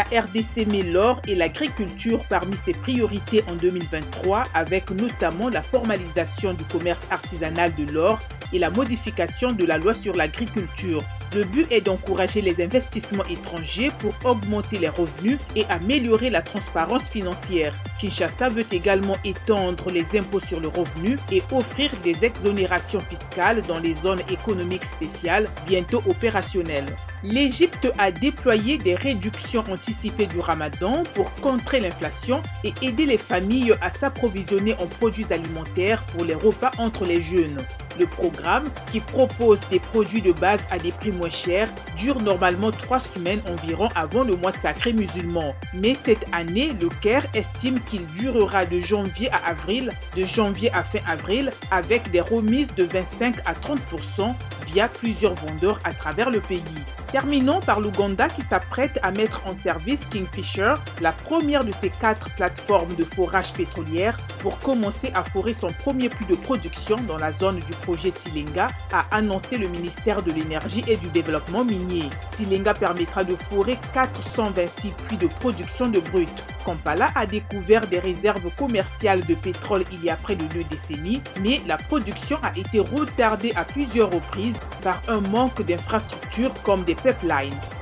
La RDC met l'or et l'agriculture parmi ses priorités en 2023 avec notamment la formalisation du commerce artisanal de l'or et la modification de la loi sur l'agriculture. Le but est d'encourager les investissements étrangers pour augmenter les revenus et améliorer la transparence financière. Kinshasa veut également étendre les impôts sur le revenu et offrir des exonérations fiscales dans les zones économiques spéciales bientôt opérationnelles. L'Égypte a déployé des réductions anticipées du ramadan pour contrer l'inflation et aider les familles à s'approvisionner en produits alimentaires pour les repas entre les jeunes. Le programme, qui propose des produits de base à des prix moins chers, dure normalement trois semaines environ avant le mois sacré musulman. Mais cette année, le Caire estime qu'il durera de janvier à avril, de janvier à fin avril, avec des remises de 25 à 30% via plusieurs vendeurs à travers le pays. Terminons par l'Ouganda qui s'apprête à mettre en service Kingfisher, la première de ses quatre plateformes de forage pétrolière, pour commencer à forer son premier puits de production dans la zone du projet Tilenga, a annoncé le ministère de l'Énergie et du Développement minier. Tilenga permettra de forer 426 puits de production de brut. Kampala a découvert des réserves commerciales de pétrole il y a près de deux décennies, mais la production a été retardée à plusieurs reprises par un manque d'infrastructures comme des replying